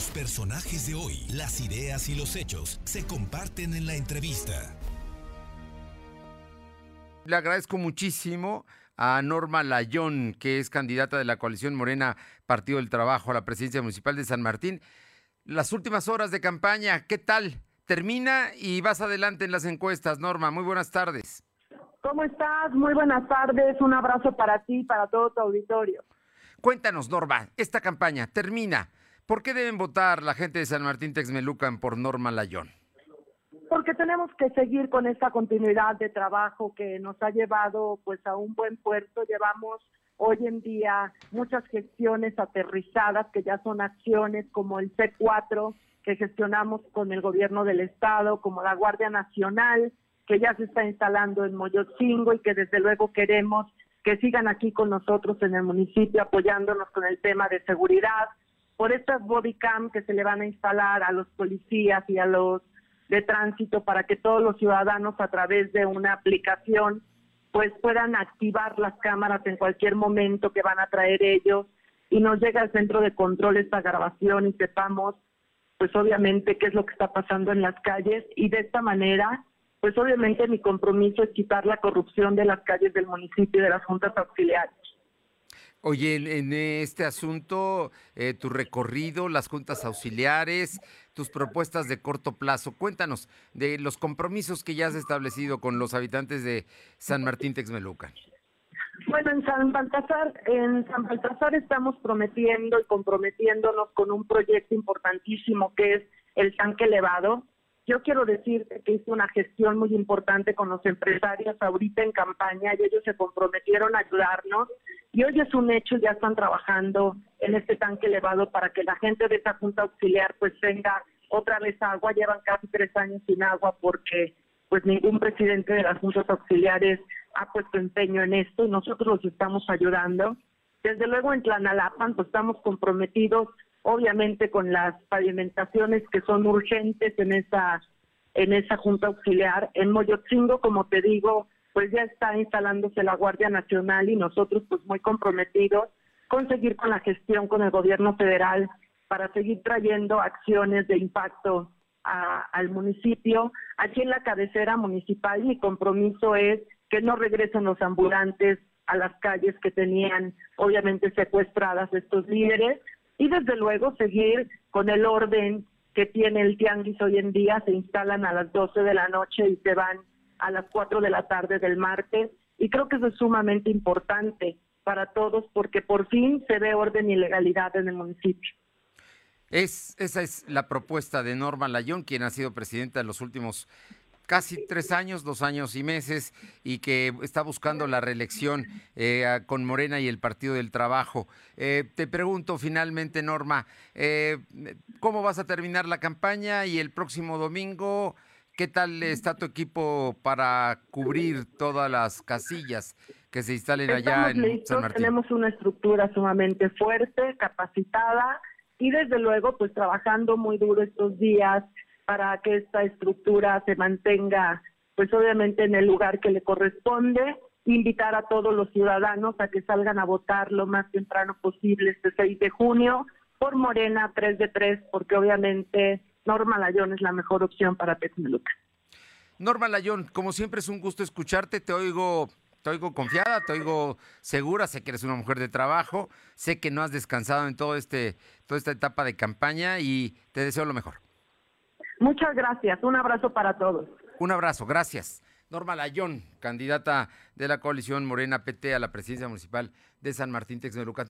Los personajes de hoy, las ideas y los hechos se comparten en la entrevista. Le agradezco muchísimo a Norma Layón, que es candidata de la coalición Morena Partido del Trabajo a la presidencia municipal de San Martín. Las últimas horas de campaña, ¿qué tal? Termina y vas adelante en las encuestas. Norma, muy buenas tardes. ¿Cómo estás? Muy buenas tardes. Un abrazo para ti y para todo tu auditorio. Cuéntanos, Norma, esta campaña termina. ¿Por qué deben votar la gente de San Martín Texmelucan por Norma Layón? Porque tenemos que seguir con esta continuidad de trabajo que nos ha llevado pues a un buen puerto. Llevamos hoy en día muchas gestiones aterrizadas que ya son acciones como el C4 que gestionamos con el gobierno del estado, como la Guardia Nacional que ya se está instalando en Moyotzingo y que desde luego queremos que sigan aquí con nosotros en el municipio apoyándonos con el tema de seguridad, por estas bodycam que se le van a instalar a los policías y a los de tránsito para que todos los ciudadanos a través de una aplicación pues puedan activar las cámaras en cualquier momento que van a traer ellos y nos llega al centro de control esta grabación y sepamos pues obviamente qué es lo que está pasando en las calles y de esta manera pues obviamente mi compromiso es quitar la corrupción de las calles del municipio y de las juntas auxiliares. Oye, en, este asunto, eh, tu recorrido, las juntas auxiliares, tus propuestas de corto plazo, cuéntanos de los compromisos que ya has establecido con los habitantes de San Martín Texmelucan. Bueno, en San Baltasar, en San Baltasar estamos prometiendo y comprometiéndonos con un proyecto importantísimo que es el tanque elevado, yo quiero decir que hice una gestión muy importante con los empresarios ahorita en campaña y ellos se comprometieron a ayudarnos y hoy es un hecho, ya están trabajando en este tanque elevado para que la gente de esta junta auxiliar pues tenga otra vez agua, llevan casi tres años sin agua porque pues ningún presidente de las juntas auxiliares ha puesto empeño en esto y nosotros los estamos ayudando. Desde luego en Tlanalapan pues estamos comprometidos obviamente con las pavimentaciones que son urgentes en esa en esa junta auxiliar. En Moyotzingo, como te digo, pues ya está instalándose la Guardia Nacional y nosotros pues muy comprometidos con seguir con la gestión con el gobierno federal para seguir trayendo acciones de impacto al municipio. Aquí en la cabecera municipal mi compromiso es que no regresen los ambulantes a las calles que tenían obviamente secuestradas estos líderes, y desde luego seguir con el orden que tiene el tianguis hoy en día, se instalan a las 12 de la noche y se van a las 4 de la tarde del martes y creo que eso es sumamente importante para todos porque por fin se ve orden y legalidad en el municipio. Es, esa es la propuesta de Norma Layón, quien ha sido presidenta en los últimos casi tres años, dos años y meses, y que está buscando la reelección eh, con Morena y el Partido del Trabajo. Eh, te pregunto finalmente, Norma, eh, ¿cómo vas a terminar la campaña y el próximo domingo? ¿Qué tal está tu equipo para cubrir todas las casillas que se instalen allá en San Martín? Tenemos una estructura sumamente fuerte, capacitada y desde luego pues trabajando muy duro estos días para que esta estructura se mantenga, pues obviamente en el lugar que le corresponde, invitar a todos los ciudadanos a que salgan a votar lo más temprano posible este 6 de junio por Morena 3 de 3, porque obviamente Norma Layón es la mejor opción para Texmeluca. Norma Layón, como siempre es un gusto escucharte, te oigo te oigo confiada, te oigo segura, sé que eres una mujer de trabajo, sé que no has descansado en todo este, toda esta etapa de campaña y te deseo lo mejor. Muchas gracias. Un abrazo para todos. Un abrazo, gracias. Norma Layón, candidata de la coalición Morena PT a la presidencia municipal de San Martín Texmelucan.